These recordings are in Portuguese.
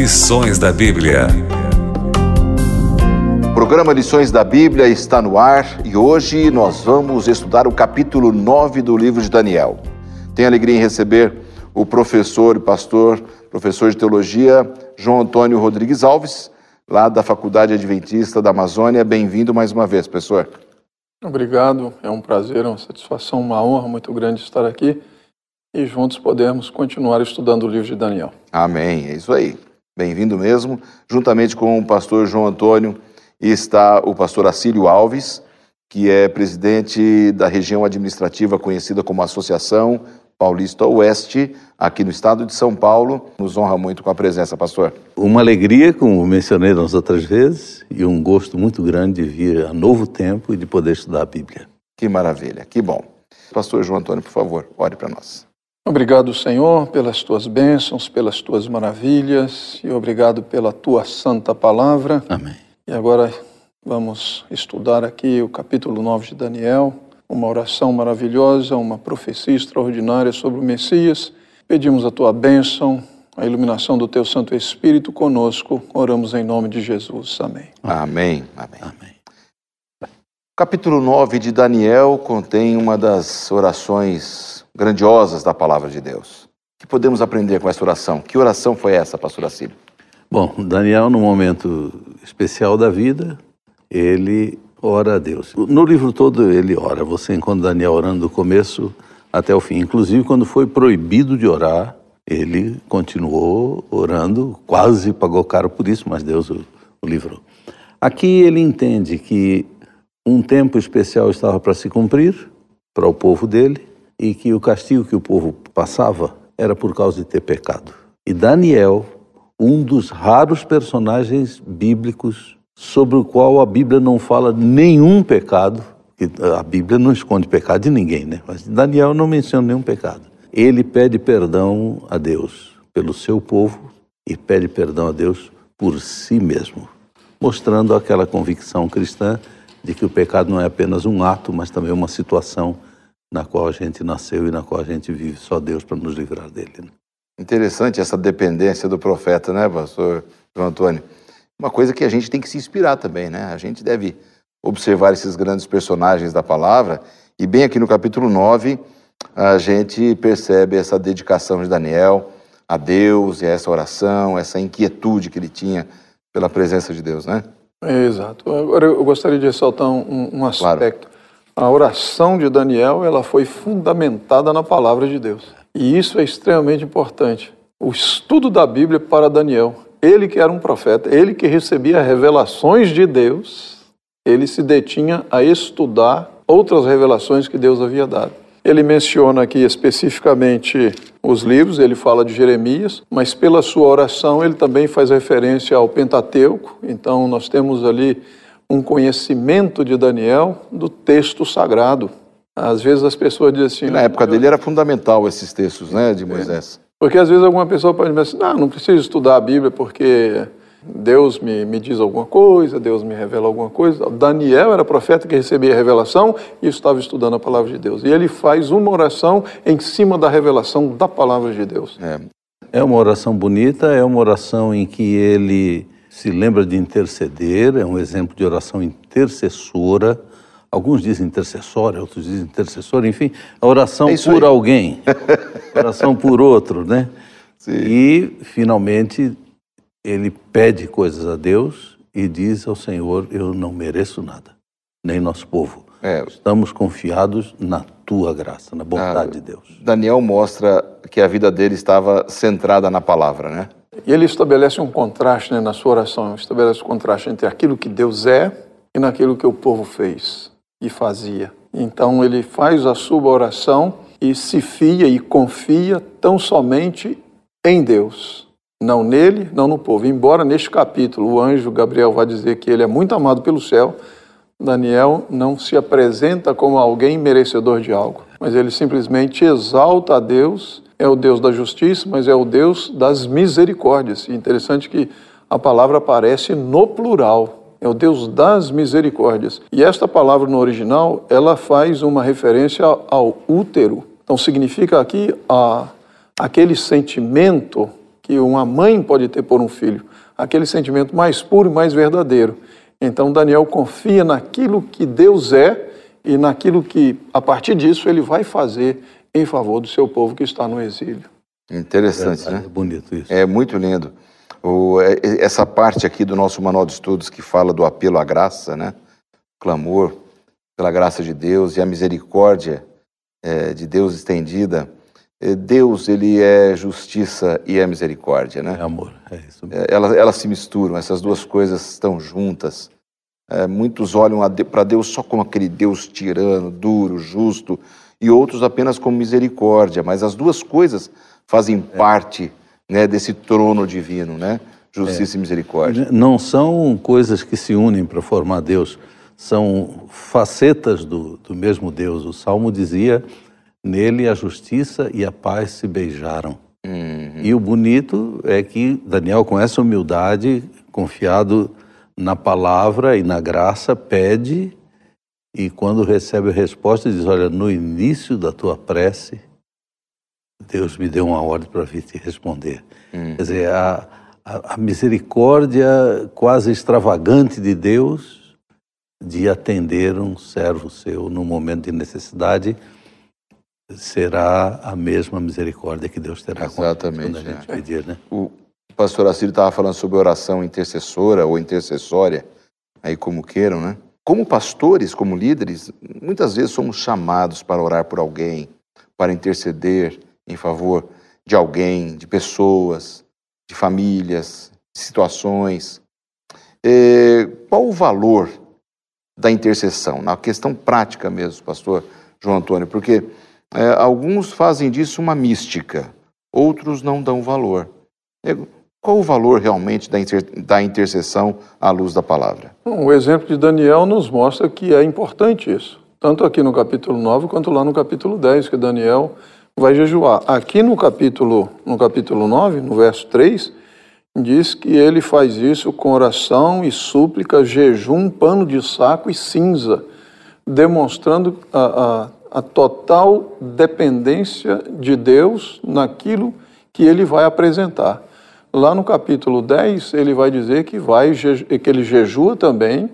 Lições da Bíblia. O programa Lições da Bíblia está no ar e hoje nós vamos estudar o capítulo 9 do livro de Daniel. Tenho alegria em receber o professor e pastor, professor de teologia, João Antônio Rodrigues Alves, lá da Faculdade Adventista da Amazônia. Bem-vindo mais uma vez, professor. Obrigado, é um prazer, uma satisfação, uma honra muito grande estar aqui e juntos podemos continuar estudando o livro de Daniel. Amém, é isso aí. Bem-vindo mesmo. Juntamente com o pastor João Antônio está o pastor Acílio Alves, que é presidente da região administrativa conhecida como Associação Paulista Oeste, aqui no estado de São Paulo. Nos honra muito com a presença, pastor. Uma alegria, como mencionei nas outras vezes, e um gosto muito grande de vir a novo tempo e de poder estudar a Bíblia. Que maravilha, que bom. Pastor João Antônio, por favor, ore para nós. Obrigado, Senhor, pelas tuas bênçãos, pelas tuas maravilhas e obrigado pela tua santa palavra. Amém. E agora vamos estudar aqui o capítulo 9 de Daniel uma oração maravilhosa, uma profecia extraordinária sobre o Messias. Pedimos a tua bênção, a iluminação do teu Santo Espírito conosco. Oramos em nome de Jesus. Amém. Amém. Amém. Amém. O capítulo 9 de Daniel contém uma das orações grandiosas da palavra de Deus. O que podemos aprender com essa oração? Que oração foi essa, pastor Assílio? Bom, Daniel, num momento especial da vida, ele ora a Deus. No livro todo ele ora. Você encontra Daniel orando do começo até o fim. Inclusive, quando foi proibido de orar, ele continuou orando, quase pagou caro por isso, mas Deus o, o livrou. Aqui ele entende que um tempo especial estava para se cumprir para o povo dele e que o castigo que o povo passava era por causa de ter pecado. E Daniel, um dos raros personagens bíblicos sobre o qual a Bíblia não fala nenhum pecado, a Bíblia não esconde pecado de ninguém, né? Mas Daniel não menciona nenhum pecado. Ele pede perdão a Deus pelo seu povo e pede perdão a Deus por si mesmo, mostrando aquela convicção cristã de que o pecado não é apenas um ato, mas também uma situação na qual a gente nasceu e na qual a gente vive. Só Deus para nos livrar dele. Né? Interessante essa dependência do profeta, né, pastor João Antônio? uma coisa que a gente tem que se inspirar também, né? A gente deve observar esses grandes personagens da palavra, e bem aqui no capítulo 9, a gente percebe essa dedicação de Daniel a Deus e a essa oração, essa inquietude que ele tinha pela presença de Deus, né? É, exato. Agora eu gostaria de ressaltar um, um aspecto. Claro. A oração de Daniel, ela foi fundamentada na palavra de Deus. E isso é extremamente importante. O estudo da Bíblia para Daniel ele que era um profeta, ele que recebia revelações de Deus, ele se detinha a estudar outras revelações que Deus havia dado. Ele menciona aqui especificamente os livros, ele fala de Jeremias, mas pela sua oração ele também faz referência ao Pentateuco. Então nós temos ali um conhecimento de Daniel do texto sagrado. Às vezes as pessoas dizem assim. E na época dele era fundamental esses textos, né, de Moisés. É. Porque às vezes alguma pessoa pode dizer assim, não, não preciso estudar a Bíblia porque Deus me, me diz alguma coisa, Deus me revela alguma coisa. Daniel era profeta que recebia a revelação e estava estudando a palavra de Deus. E ele faz uma oração em cima da revelação da palavra de Deus. É, é uma oração bonita, é uma oração em que ele se lembra de interceder, é um exemplo de oração intercessora Alguns dizem intercessória, outros dizem intercessor, enfim, a oração é por aí. alguém, oração por outro, né? Sim. E, finalmente, ele pede coisas a Deus e diz ao Senhor: Eu não mereço nada, nem nosso povo. É. Estamos confiados na tua graça, na bondade ah, de Deus. Daniel mostra que a vida dele estava centrada na palavra, né? E ele estabelece um contraste né, na sua oração, estabelece um contraste entre aquilo que Deus é e naquilo que o povo fez e fazia. Então ele faz a sua oração e se fia e confia tão somente em Deus, não nele, não no povo. Embora neste capítulo o anjo Gabriel vá dizer que ele é muito amado pelo céu, Daniel não se apresenta como alguém merecedor de algo, mas ele simplesmente exalta a Deus, é o Deus da justiça, mas é o Deus das misericórdias. E interessante que a palavra aparece no plural, é o Deus das misericórdias. E esta palavra no original, ela faz uma referência ao útero. Então significa aqui a, aquele sentimento que uma mãe pode ter por um filho, aquele sentimento mais puro e mais verdadeiro. Então Daniel confia naquilo que Deus é e naquilo que, a partir disso, ele vai fazer em favor do seu povo que está no exílio. Interessante, é, né? É bonito isso. É muito lindo. O, é, essa parte aqui do nosso manual de estudos que fala do apelo à graça, né? Clamor pela graça de Deus e a misericórdia é, de Deus estendida. É, Deus, ele é justiça e é misericórdia, né? É amor, é isso mesmo. É, elas, elas se misturam, essas duas coisas estão juntas. É, muitos olham para Deus só como aquele Deus tirano, duro, justo, e outros apenas como misericórdia, mas as duas coisas fazem é. parte né, desse trono divino, né? Justiça é. e misericórdia. Não são coisas que se unem para formar Deus, são facetas do, do mesmo Deus. O Salmo dizia: nele a justiça e a paz se beijaram. Uhum. E o bonito é que Daniel, com essa humildade, confiado na palavra e na graça, pede e quando recebe a resposta diz: Olha, no início da tua prece, Deus me deu uma ordem para vir te responder. Hum. Quer dizer, a, a, a, misericórdia quase extravagante de Deus de atender um servo seu no momento de necessidade será a mesma misericórdia que Deus terá Exatamente, quando a gente é. pedir, né? O pastor Assírio estava falando sobre oração intercessora ou intercessória, aí como queiram, né? Como pastores, como líderes, muitas vezes somos chamados para orar por alguém, para interceder em favor de alguém, de pessoas, de famílias, de situações. É, qual o valor da intercessão? Na questão prática mesmo, pastor João Antônio, porque é, alguns fazem disso uma mística, outros não dão valor. É, qual o valor realmente da, inter, da intercessão à luz da palavra? O exemplo de Daniel nos mostra que é importante isso, tanto aqui no capítulo 9 quanto lá no capítulo 10, que Daniel vai jejuar. Aqui no capítulo, no capítulo 9, no verso 3, diz que ele faz isso com oração e súplica, jejum, pano de saco e cinza, demonstrando a, a, a total dependência de Deus naquilo que ele vai apresentar. Lá no capítulo 10, ele vai dizer que, vai, que ele jejua também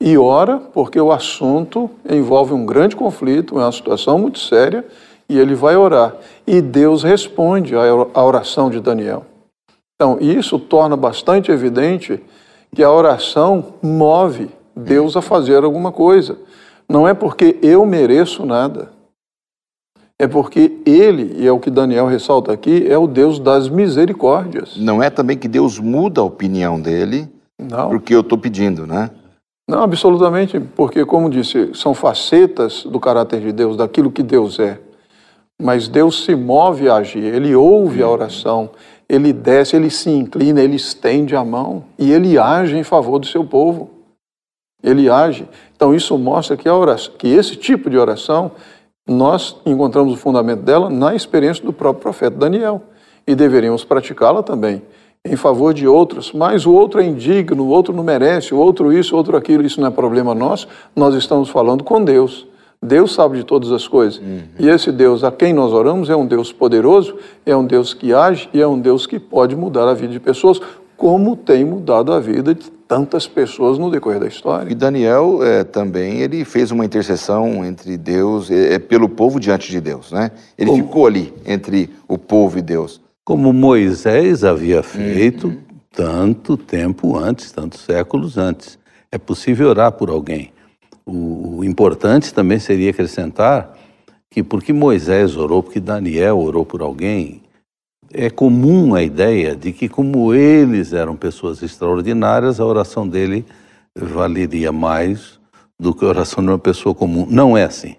e ora, porque o assunto envolve um grande conflito, é uma situação muito séria, e ele vai orar. E Deus responde à oração de Daniel. Então, isso torna bastante evidente que a oração move Deus a fazer alguma coisa. Não é porque eu mereço nada é porque ele, e é o que Daniel ressalta aqui, é o Deus das misericórdias. Não é também que Deus muda a opinião dele Não. porque eu estou pedindo, né? Não, absolutamente, porque, como disse, são facetas do caráter de Deus, daquilo que Deus é. Mas Deus se move a agir, ele ouve a oração, ele desce, ele se inclina, ele estende a mão e ele age em favor do seu povo. Ele age. Então, isso mostra que, oração, que esse tipo de oração nós encontramos o fundamento dela na experiência do próprio profeta Daniel e deveríamos praticá-la também em favor de outros, mas o outro é indigno, o outro não merece, o outro isso, o outro aquilo, isso não é problema nosso, nós estamos falando com Deus. Deus sabe de todas as coisas. Uhum. E esse Deus a quem nós oramos é um Deus poderoso, é um Deus que age e é um Deus que pode mudar a vida de pessoas, como tem mudado a vida de tantas pessoas no decorrer da história. E Daniel é, também ele fez uma intercessão entre Deus, é, é pelo povo diante de Deus, né? Ele Como? ficou ali entre o povo e Deus. Como Moisés havia feito uhum. tanto tempo antes, tantos séculos antes. É possível orar por alguém. O, o importante também seria acrescentar que porque Moisés orou, porque Daniel orou por alguém, é comum a ideia de que, como eles eram pessoas extraordinárias, a oração dele valeria mais do que a oração de uma pessoa comum. Não é assim.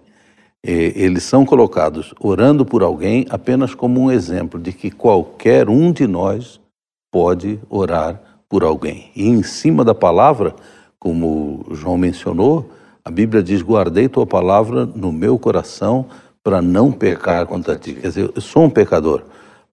Eles são colocados orando por alguém apenas como um exemplo de que qualquer um de nós pode orar por alguém. E em cima da palavra, como João mencionou, a Bíblia diz: Guardei tua palavra no meu coração para não pecar contra ti. Quer dizer, eu sou um pecador.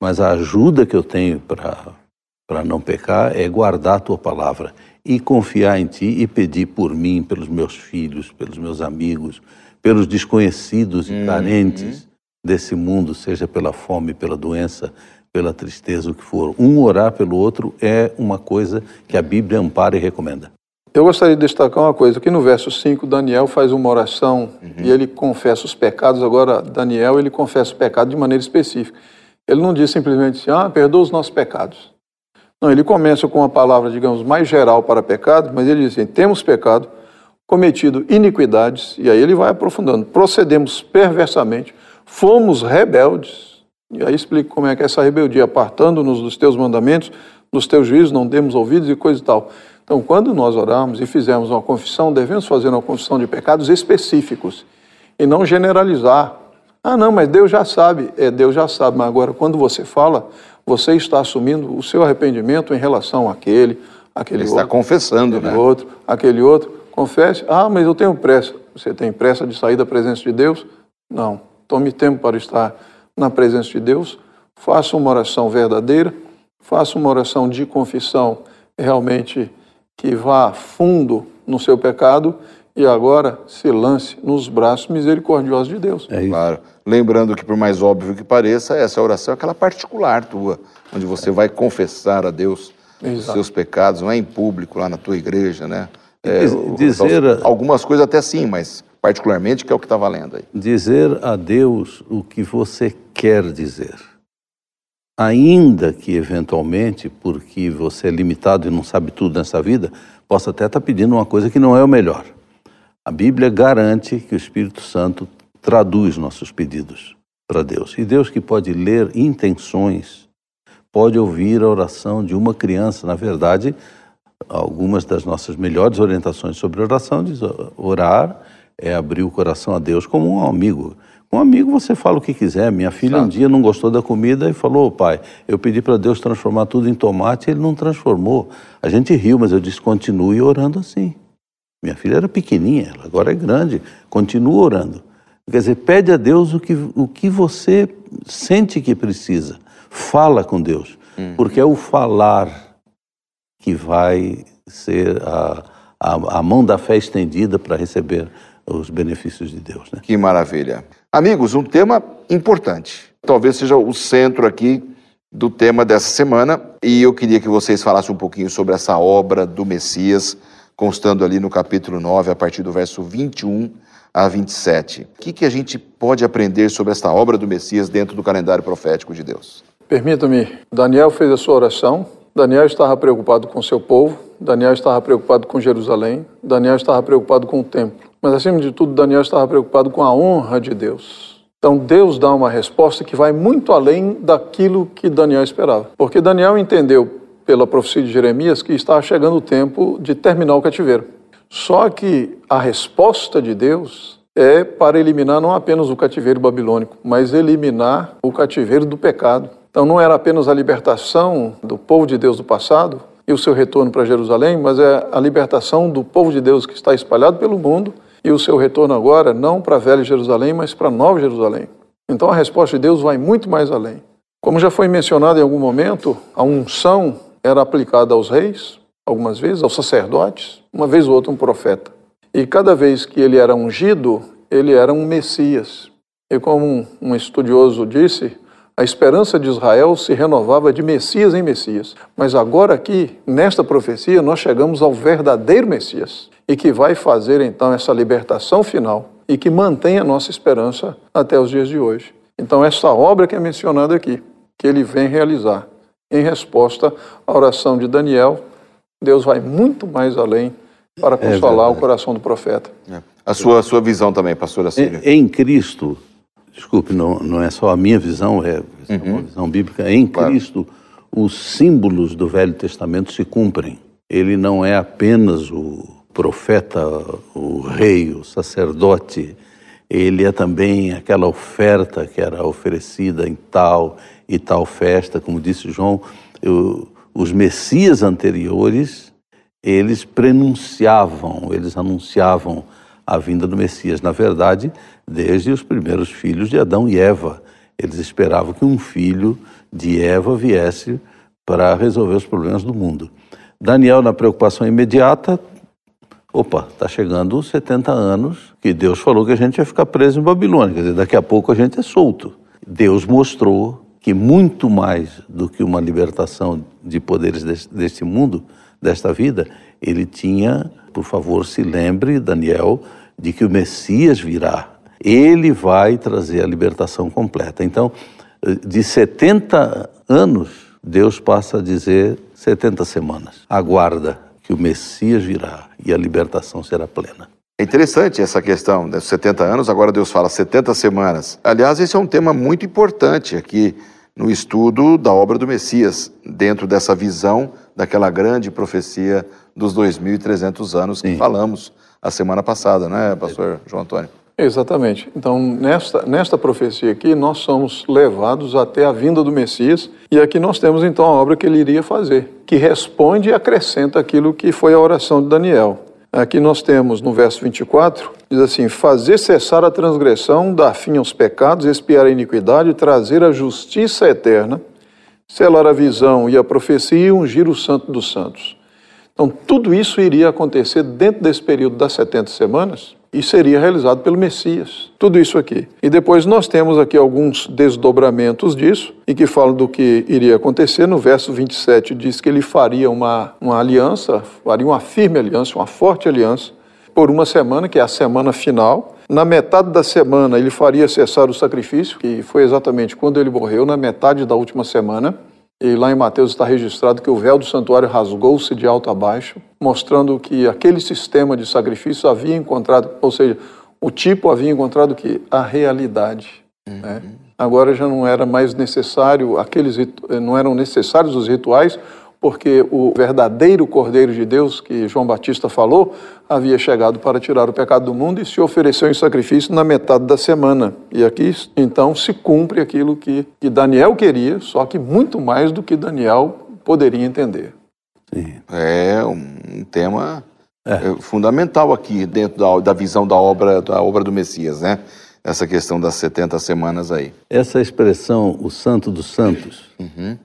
Mas a ajuda que eu tenho para não pecar é guardar a tua palavra e confiar em ti e pedir por mim, pelos meus filhos, pelos meus amigos, pelos desconhecidos e uhum. carentes desse mundo, seja pela fome, pela doença, pela tristeza, o que for. Um orar pelo outro é uma coisa que a Bíblia ampara e recomenda. Eu gostaria de destacar uma coisa, que no verso 5 Daniel faz uma oração uhum. e ele confessa os pecados, agora Daniel ele confessa o pecado de maneira específica. Ele não diz simplesmente ah, perdoa os nossos pecados. Não, ele começa com uma palavra, digamos, mais geral para pecado, mas ele diz assim, temos pecado, cometido iniquidades, e aí ele vai aprofundando, procedemos perversamente, fomos rebeldes, e aí explica como é que é essa rebeldia, apartando-nos dos teus mandamentos, dos teus juízos, não demos ouvidos e coisa e tal. Então, quando nós oramos e fizermos uma confissão, devemos fazer uma confissão de pecados específicos e não generalizar. Ah, não, mas Deus já sabe. É, Deus já sabe, mas agora, quando você fala, você está assumindo o seu arrependimento em relação àquele, aquele Ele outro. está confessando, aquele né? outro, aquele outro. Confesse. Ah, mas eu tenho pressa. Você tem pressa de sair da presença de Deus? Não. Tome tempo para estar na presença de Deus. Faça uma oração verdadeira. Faça uma oração de confissão realmente que vá fundo no seu pecado e agora se lance nos braços misericordiosos de Deus. É isso. Claro. Lembrando que, por mais óbvio que pareça, essa oração é aquela particular tua, onde você vai confessar a Deus Exato. os seus pecados, não é em público, lá na tua igreja, né? É, dizer, algumas coisas até sim, mas particularmente que é o que está valendo aí. Dizer a Deus o que você quer dizer. Ainda que eventualmente, porque você é limitado e não sabe tudo nessa vida, possa até estar tá pedindo uma coisa que não é o melhor. A Bíblia garante que o Espírito Santo traduz nossos pedidos para Deus. E Deus que pode ler intenções, pode ouvir a oração de uma criança. Na verdade, algumas das nossas melhores orientações sobre oração diz orar é abrir o coração a Deus como um amigo. Um amigo você fala o que quiser. Minha filha Sabe. um dia não gostou da comida e falou: oh, pai, eu pedi para Deus transformar tudo em tomate, ele não transformou. A gente riu, mas eu disse: continue orando assim. Minha filha era pequenininha, ela agora é grande, continua orando. Quer dizer, pede a Deus o que, o que você sente que precisa. Fala com Deus, uhum. porque é o falar que vai ser a, a, a mão da fé estendida para receber os benefícios de Deus. Né? Que maravilha. Amigos, um tema importante. Talvez seja o centro aqui do tema dessa semana, e eu queria que vocês falassem um pouquinho sobre essa obra do Messias constando ali no capítulo 9, a partir do verso 21 a 27. O que, que a gente pode aprender sobre esta obra do Messias dentro do calendário profético de Deus? Permita-me, Daniel fez a sua oração, Daniel estava preocupado com seu povo, Daniel estava preocupado com Jerusalém, Daniel estava preocupado com o templo. Mas, acima de tudo, Daniel estava preocupado com a honra de Deus. Então, Deus dá uma resposta que vai muito além daquilo que Daniel esperava. Porque Daniel entendeu pela profecia de Jeremias que estava chegando o tempo de terminar o cativeiro. Só que a resposta de Deus é para eliminar não apenas o cativeiro babilônico, mas eliminar o cativeiro do pecado. Então não era apenas a libertação do povo de Deus do passado e o seu retorno para Jerusalém, mas é a libertação do povo de Deus que está espalhado pelo mundo e o seu retorno agora não para a velha Jerusalém, mas para a nova Jerusalém. Então a resposta de Deus vai muito mais além. Como já foi mencionado em algum momento, a unção era aplicada aos reis, algumas vezes, aos sacerdotes, uma vez ou outra um profeta. E cada vez que ele era ungido, ele era um Messias. E como um estudioso disse, a esperança de Israel se renovava de Messias em Messias. Mas agora aqui, nesta profecia, nós chegamos ao verdadeiro Messias e que vai fazer então essa libertação final e que mantém a nossa esperança até os dias de hoje. Então, essa obra que é mencionada aqui, que ele vem realizar, em resposta à oração de Daniel, Deus vai muito mais além para é consolar é o coração do profeta. É. A sua, a sua visão também, pastora Síria. Em, em Cristo, desculpe, não, não é só a minha visão, é, é uhum. uma visão bíblica. Em claro. Cristo, os símbolos do Velho Testamento se cumprem. Ele não é apenas o profeta, o rei, o sacerdote, ele é também aquela oferta que era oferecida em tal e tal festa, como disse João, eu, os messias anteriores, eles prenunciavam, eles anunciavam a vinda do Messias. Na verdade, desde os primeiros filhos de Adão e Eva, eles esperavam que um filho de Eva viesse para resolver os problemas do mundo. Daniel, na preocupação imediata, opa, está chegando os 70 anos que Deus falou que a gente ia ficar preso em Babilônia, quer dizer, daqui a pouco a gente é solto. Deus mostrou que muito mais do que uma libertação de poderes deste, deste mundo, desta vida, ele tinha, por favor, se lembre, Daniel, de que o Messias virá. Ele vai trazer a libertação completa. Então, de 70 anos, Deus passa a dizer 70 semanas. Aguarda que o Messias virá e a libertação será plena. É interessante essa questão dos 70 anos, agora Deus fala 70 semanas. Aliás, esse é um tema muito importante aqui no estudo da obra do Messias, dentro dessa visão daquela grande profecia dos 2.300 anos que Sim. falamos a semana passada, né, pastor João Antônio? Exatamente. Então, nesta, nesta profecia aqui, nós somos levados até a vinda do Messias, e aqui nós temos então a obra que ele iria fazer, que responde e acrescenta aquilo que foi a oração de Daniel. Aqui nós temos no verso 24, diz assim: Fazer cessar a transgressão, dar fim aos pecados, expiar a iniquidade, trazer a justiça eterna, selar a visão e a profecia e ungir o santo dos santos. Então, tudo isso iria acontecer dentro desse período das 70 semanas e seria realizado pelo Messias. Tudo isso aqui. E depois nós temos aqui alguns desdobramentos disso e que falam do que iria acontecer. No verso 27 diz que ele faria uma, uma aliança, faria uma firme aliança, uma forte aliança, por uma semana, que é a semana final. Na metade da semana ele faria cessar o sacrifício, que foi exatamente quando ele morreu, na metade da última semana. E lá em Mateus está registrado que o véu do santuário rasgou-se de alto a baixo, mostrando que aquele sistema de sacrifício havia encontrado, ou seja, o tipo havia encontrado que a realidade. Uhum. Né? Agora já não era mais necessário aqueles não eram necessários os rituais, porque o verdadeiro Cordeiro de Deus, que João Batista falou, havia chegado para tirar o pecado do mundo e se ofereceu em sacrifício na metade da semana. E aqui, então, se cumpre aquilo que, que Daniel queria, só que muito mais do que Daniel poderia entender. Sim. É um tema é. é. fundamental aqui dentro da, da visão da obra, da obra do Messias, né? Essa questão das 70 semanas aí. Essa expressão, o santo dos santos, uhum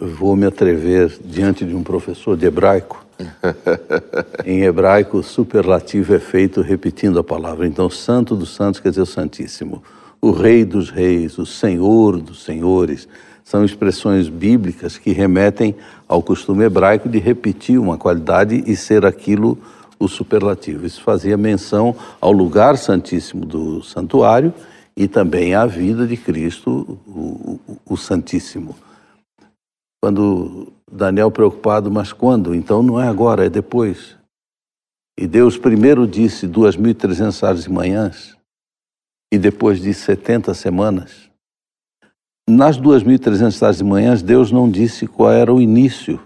vou me atrever diante de um professor de hebraico. em hebraico, superlativo é feito repetindo a palavra. Então, Santo dos Santos quer dizer o Santíssimo. O Rei dos Reis, o Senhor dos Senhores, são expressões bíblicas que remetem ao costume hebraico de repetir uma qualidade e ser aquilo o superlativo. Isso fazia menção ao lugar santíssimo do santuário e também à vida de Cristo, o, o, o Santíssimo. Quando Daniel preocupado, mas quando? Então não é agora, é depois. E Deus primeiro disse 2.300 tardes e manhãs, e depois disse 70 semanas. Nas 2.300 tardes e manhãs, Deus não disse qual era o início.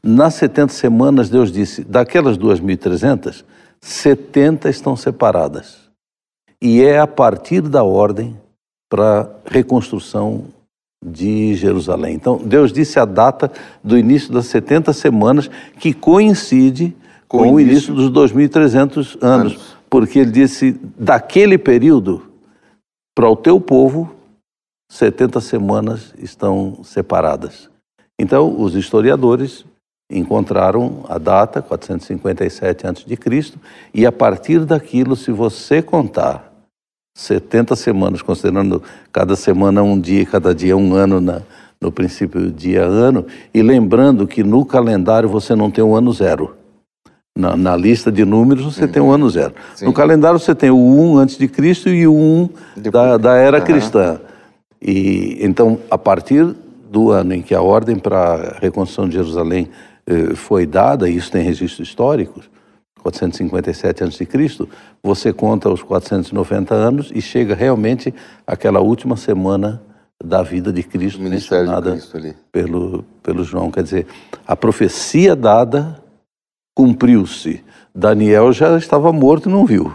Nas 70 semanas, Deus disse: daquelas 2.300, 70 estão separadas. E é a partir da ordem para reconstrução de Jerusalém. Então, Deus disse a data do início das 70 semanas, que coincide com, com o início dos 2.300 anos, anos, porque ele disse: daquele período, para o teu povo, 70 semanas estão separadas. Então, os historiadores encontraram a data, 457 a.C., e a partir daquilo, se você contar 70 semanas, considerando cada semana um dia, cada dia um ano na, no princípio dia ano, e lembrando que no calendário você não tem o ano zero. Na, na lista de números você uhum. tem o ano zero. Sim. No calendário você tem o 1 antes de Cristo e o 1 da, da era uhum. cristã. E então, a partir do ano em que a ordem para a reconstrução de Jerusalém eh, foi dada, e isso tem registros históricos, 457 a.C., você conta os 490 anos e chega realmente àquela última semana da vida de Cristo, mencionada de Cristo pelo, pelo João. Quer dizer, a profecia dada cumpriu-se. Daniel já estava morto e não viu.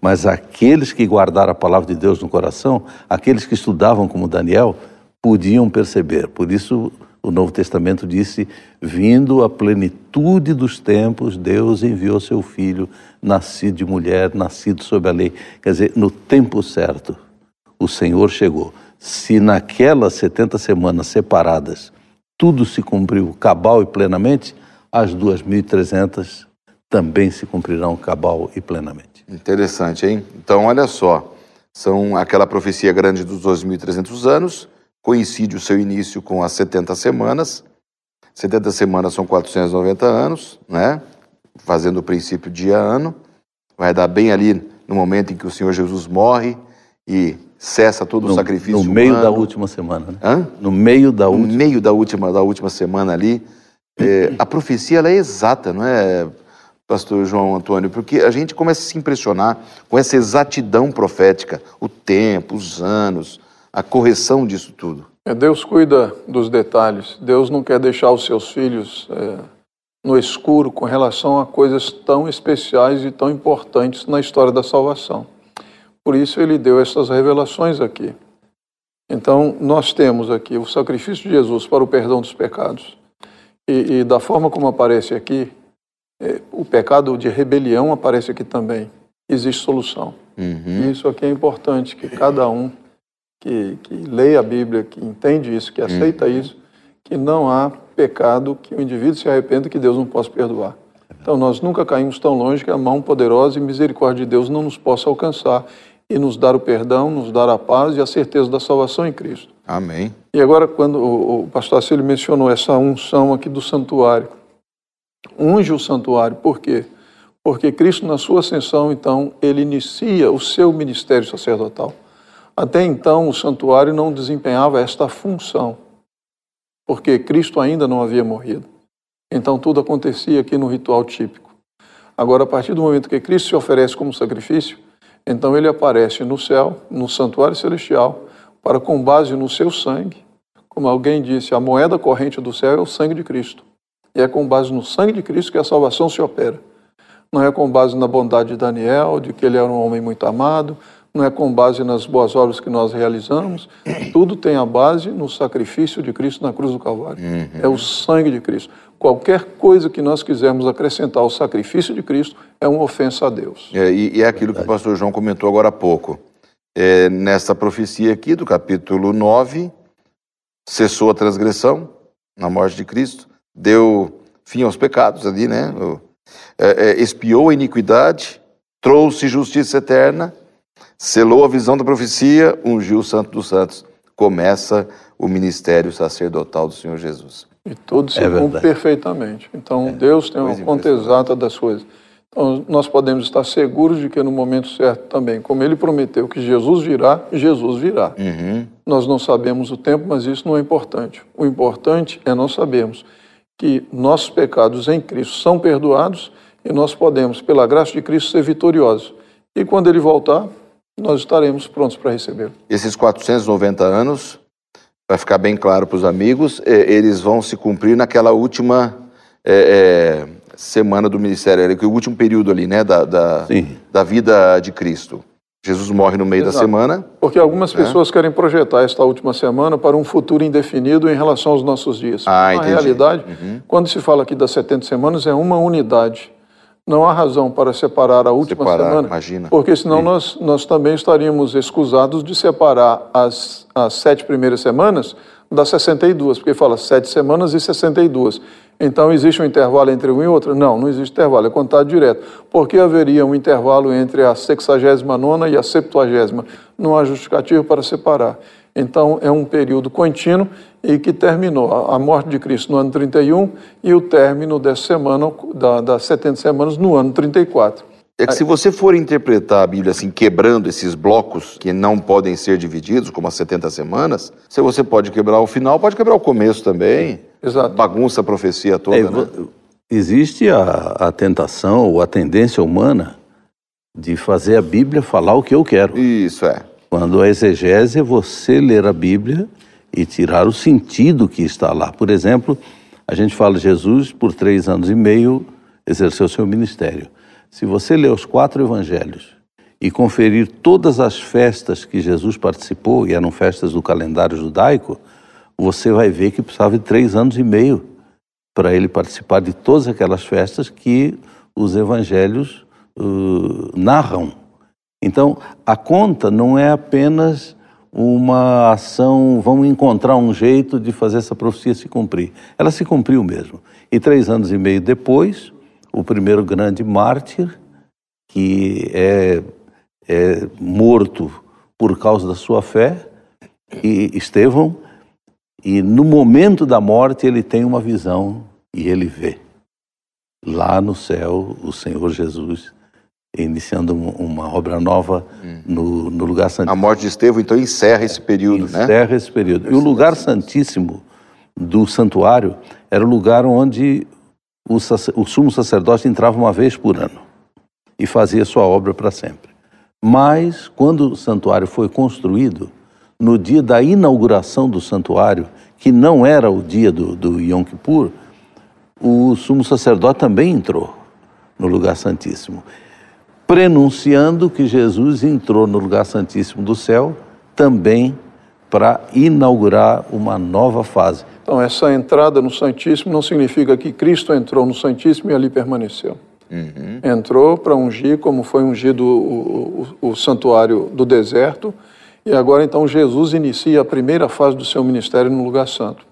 Mas aqueles que guardaram a palavra de Deus no coração, aqueles que estudavam como Daniel, podiam perceber. Por isso, o Novo Testamento disse: vindo a plenitude dos tempos, Deus enviou seu filho, nascido de mulher, nascido sob a lei. Quer dizer, no tempo certo, o Senhor chegou. Se naquelas 70 semanas separadas tudo se cumpriu cabal e plenamente, as 2.300 também se cumprirão cabal e plenamente. Interessante, hein? Então, olha só, são aquela profecia grande dos 2.300 anos, coincide o seu início com as 70 semanas. 70 semanas são 490 anos, né? Fazendo o princípio dia-ano. Vai dar bem ali no momento em que o Senhor Jesus morre e cessa todo no, o sacrifício No meio humano. da última semana. Né? Hã? No meio da No última. meio da última, da última semana ali. É, a profecia ela é exata, não é, pastor João Antônio? Porque a gente começa a se impressionar com essa exatidão profética, o tempo, os anos, a correção disso tudo. É, Deus cuida dos detalhes. Deus não quer deixar os seus filhos é, no escuro com relação a coisas tão especiais e tão importantes na história da salvação. Por isso ele deu essas revelações aqui. Então, nós temos aqui o sacrifício de Jesus para o perdão dos pecados. E, e da forma como aparece aqui, é, o pecado de rebelião aparece aqui também. Existe solução. Uhum. E isso aqui é importante, que cada um que, que leia a Bíblia, que entende isso, que aceita isso, que não há pecado que o indivíduo se arrependa que Deus não possa perdoar. Então nós nunca caímos tão longe que a mão poderosa e misericórdia de Deus não nos possa alcançar e nos dar o perdão, nos dar a paz e a certeza da salvação em Cristo. Amém. E agora, quando o, o pastor Acílio mencionou essa unção aqui do santuário, unge o santuário, por quê? Porque Cristo, na sua ascensão, então, ele inicia o seu ministério sacerdotal. Até então, o santuário não desempenhava esta função, porque Cristo ainda não havia morrido. Então, tudo acontecia aqui no ritual típico. Agora, a partir do momento que Cristo se oferece como sacrifício, então ele aparece no céu, no santuário celestial, para, com base no seu sangue, como alguém disse, a moeda corrente do céu é o sangue de Cristo. E é com base no sangue de Cristo que a salvação se opera. Não é com base na bondade de Daniel, de que ele era um homem muito amado, não é com base nas boas obras que nós realizamos. Tudo tem a base no sacrifício de Cristo na cruz do Calvário. É o sangue de Cristo. Qualquer coisa que nós quisermos acrescentar ao sacrifício de Cristo é uma ofensa a Deus. É, e, e é aquilo que o pastor João comentou agora há pouco. É, nessa profecia aqui do capítulo 9, cessou a transgressão na morte de Cristo, deu fim aos pecados ali, né? O- é, é, expiou a iniquidade, trouxe justiça eterna, selou a visão da profecia, ungiu o Santo dos Santos. Começa o ministério sacerdotal do Senhor Jesus. E tudo se É cumpre verdade. perfeitamente. Então, Deus tem uma conta exata das coisas. Então, nós podemos estar seguros de que no momento certo também, como ele prometeu que Jesus virá, Jesus virá. Uhum. Nós não sabemos o tempo, mas isso não é importante. O importante é nós sabermos que nossos pecados em Cristo são perdoados e nós podemos, pela graça de Cristo, ser vitoriosos. E quando ele voltar, nós estaremos prontos para recebê-lo. Esses 490 anos, para ficar bem claro para os amigos, eh, eles vão se cumprir naquela última eh, eh, semana do ministério, ali, que o último período ali, né, da, da, da vida de Cristo. Jesus morre no meio da Exato. semana. Porque algumas pessoas querem projetar esta última semana para um futuro indefinido em relação aos nossos dias. Ah, Na entendi. realidade, quando se fala aqui das 70 semanas, é uma unidade. Não há razão para separar a última Separar, semana, imagina. porque senão nós, nós também estaríamos escusados de separar as, as sete primeiras semanas das 62, porque fala sete semanas e 62. Então, existe um intervalo entre uma e outra? Não, não existe intervalo, é contado direto. Por que haveria um intervalo entre a 69 e a 70? Não há justificativo para separar. Então, é um período contínuo e que terminou a morte de Cristo no ano 31 e o término dessa semana, da, das 70 semanas, no ano 34. É que se você for interpretar a Bíblia assim, quebrando esses blocos que não podem ser divididos, como as 70 semanas, se você pode quebrar o final, pode quebrar o começo também. Exato. Bagunça a profecia toda, É, né? Existe a, a tentação ou a tendência humana de fazer a Bíblia falar o que eu quero. Isso é. Quando a exegese é você ler a Bíblia e tirar o sentido que está lá. Por exemplo, a gente fala Jesus, por três anos e meio, exerceu seu ministério. Se você ler os quatro evangelhos e conferir todas as festas que Jesus participou, e eram festas do calendário judaico, você vai ver que precisava de três anos e meio para ele participar de todas aquelas festas que os evangelhos uh, narram. Então, a conta não é apenas uma ação, vamos encontrar um jeito de fazer essa profecia se cumprir. Ela se cumpriu mesmo. E três anos e meio depois, o primeiro grande mártir, que é, é morto por causa da sua fé, e Estevão, E no momento da morte ele tem uma visão e ele vê lá no céu o Senhor Jesus iniciando uma obra nova hum. no, no, lugar santíssimo. A morte de Estevão então encerra esse período, encerra né? Encerra esse período. E o lugar santíssimo do santuário era o lugar onde o, o sumo sacerdote entrava uma vez por ano e fazia sua obra para sempre. Mas quando o santuário foi construído, no dia da inauguração do santuário, que não era o dia do, do Yom Kippur, o sumo sacerdote também entrou no lugar santíssimo, prenunciando que Jesus entrou no lugar santíssimo do céu também para inaugurar uma nova fase. Então, essa entrada no Santíssimo não significa que Cristo entrou no Santíssimo e ali permaneceu. Uhum. Entrou para ungir, como foi ungido o, o, o santuário do deserto, e agora então Jesus inicia a primeira fase do seu ministério no lugar santo.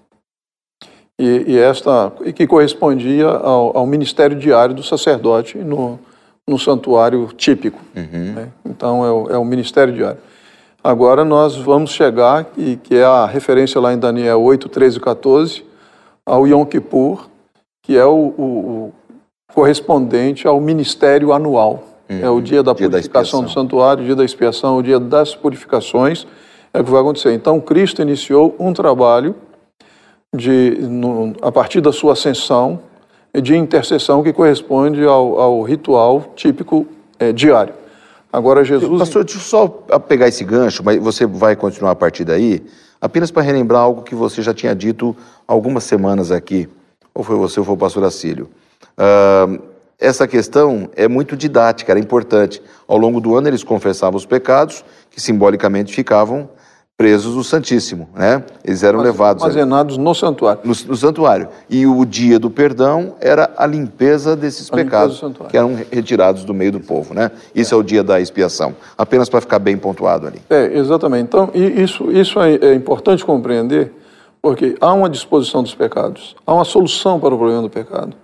E, e esta e que correspondia ao, ao, ministério diário do sacerdote no, no santuário típico. Uhum. Né? Então é o, é o, ministério diário. Agora nós vamos chegar, e que é a referência lá em Daniel 8, 13 e 14, ao Yom Kippur, que é o, o correspondente ao ministério anual. Uhum. É o dia da dia purificação da do santuário, o dia da expiação, o dia das purificações, é o que vai acontecer. Então, Cristo iniciou um trabalho de, no, a partir da sua ascensão de intercessão que corresponde ao, ao ritual típico é, diário. Agora, Jesus. Pastor, deixa eu só pegar esse gancho, mas você vai continuar a partir daí, apenas para relembrar algo que você já tinha dito algumas semanas aqui, ou foi você ou foi o pastor Acílio. Uh, essa questão é muito didática, era importante. Ao longo do ano eles confessavam os pecados, que simbolicamente ficavam presos no Santíssimo, né? Eles eram levados armazenados no santuário. No, no, santuário. E o dia do perdão era a limpeza desses a pecados limpeza que eram retirados do meio do povo, né? Isso é, é o dia da expiação. Apenas para ficar bem pontuado ali. É, exatamente. Então, isso isso é, é importante compreender, porque há uma disposição dos pecados, há uma solução para o problema do pecado.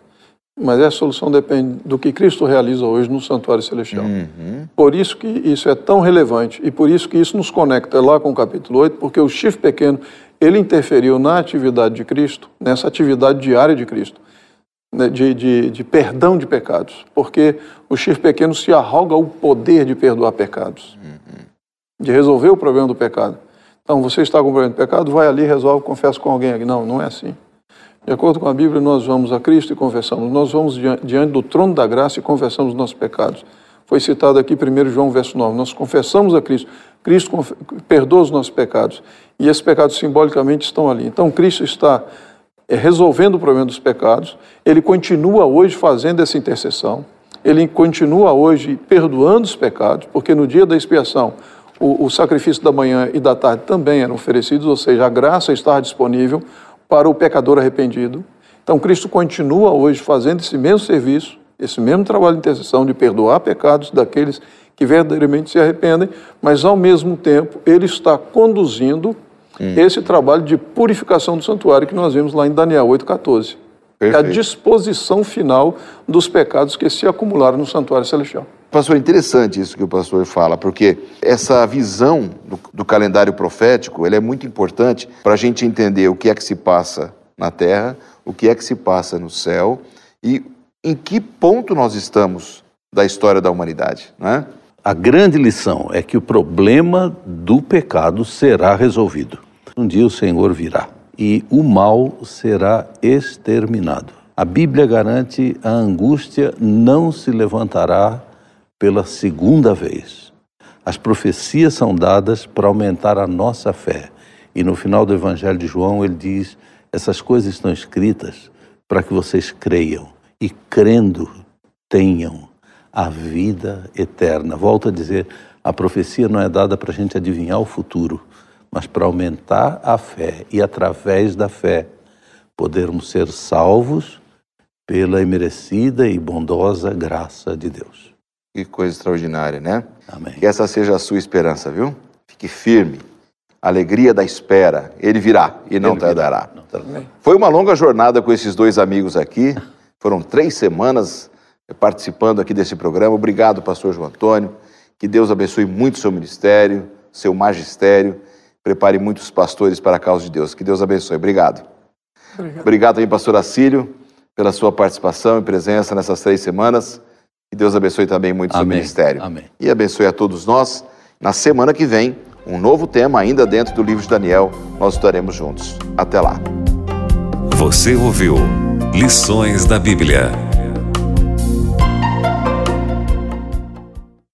Mas essa solução depende do que Cristo realiza hoje no santuário celestial. Uhum. Por isso que isso é tão relevante e por isso que isso nos conecta lá com o capítulo 8, porque o chifre pequeno, ele interferiu na atividade de Cristo, nessa atividade diária de Cristo, né, de, de, de perdão de pecados, porque o chifre pequeno se arroga o poder de perdoar pecados, uhum. de resolver o problema do pecado. Então, você está com problema de pecado, vai ali, resolve, confessa com alguém. Não, não é assim. De acordo com a Bíblia, nós vamos a Cristo e confessamos. Nós vamos diante do trono da graça e confessamos nossos pecados. Foi citado aqui 1 João, verso 9. Nós confessamos a Cristo. Cristo perdoa os nossos pecados. E esses pecados simbolicamente estão ali. Então, Cristo está é, resolvendo o problema dos pecados. Ele continua hoje fazendo essa intercessão. Ele continua hoje perdoando os pecados, porque no dia da expiação, o, o sacrifício da manhã e da tarde também eram oferecidos, ou seja, a graça está disponível para o pecador arrependido. Então, Cristo continua hoje fazendo esse mesmo serviço, esse mesmo trabalho de intercessão, de perdoar pecados daqueles que verdadeiramente se arrependem, mas, ao mesmo tempo, Ele está conduzindo hum. esse trabalho de purificação do santuário que nós vimos lá em Daniel 8,14. É a disposição final dos pecados que se acumularam no santuário celestial. Pastor, é interessante isso que o pastor fala, porque essa visão do, do calendário profético é muito importante para a gente entender o que é que se passa na terra, o que é que se passa no céu e em que ponto nós estamos da história da humanidade, não é? A grande lição é que o problema do pecado será resolvido. Um dia o Senhor virá e o mal será exterminado. A Bíblia garante a angústia não se levantará pela segunda vez. As profecias são dadas para aumentar a nossa fé. E no final do Evangelho de João, ele diz: essas coisas estão escritas para que vocês creiam e, crendo, tenham a vida eterna. Volto a dizer: a profecia não é dada para a gente adivinhar o futuro, mas para aumentar a fé e, através da fé, podermos ser salvos pela imerecida e bondosa graça de Deus. Que coisa extraordinária, né? Amém. Que essa seja a sua esperança, viu? Fique firme. Alegria da espera. Ele virá e não Ele tardará. Não tardará. Foi uma longa jornada com esses dois amigos aqui. Foram três semanas participando aqui desse programa. Obrigado, pastor João Antônio. Que Deus abençoe muito seu ministério, seu magistério. prepare muitos pastores para a causa de Deus. Que Deus abençoe. Obrigado. Obrigado, Obrigado também, pastor Acílio, pela sua participação e presença nessas três semanas. Que Deus abençoe também muito o seu ministério. Amém. E abençoe a todos nós. Na semana que vem, um novo tema ainda dentro do livro de Daniel. Nós estaremos juntos. Até lá. Você ouviu Lições da Bíblia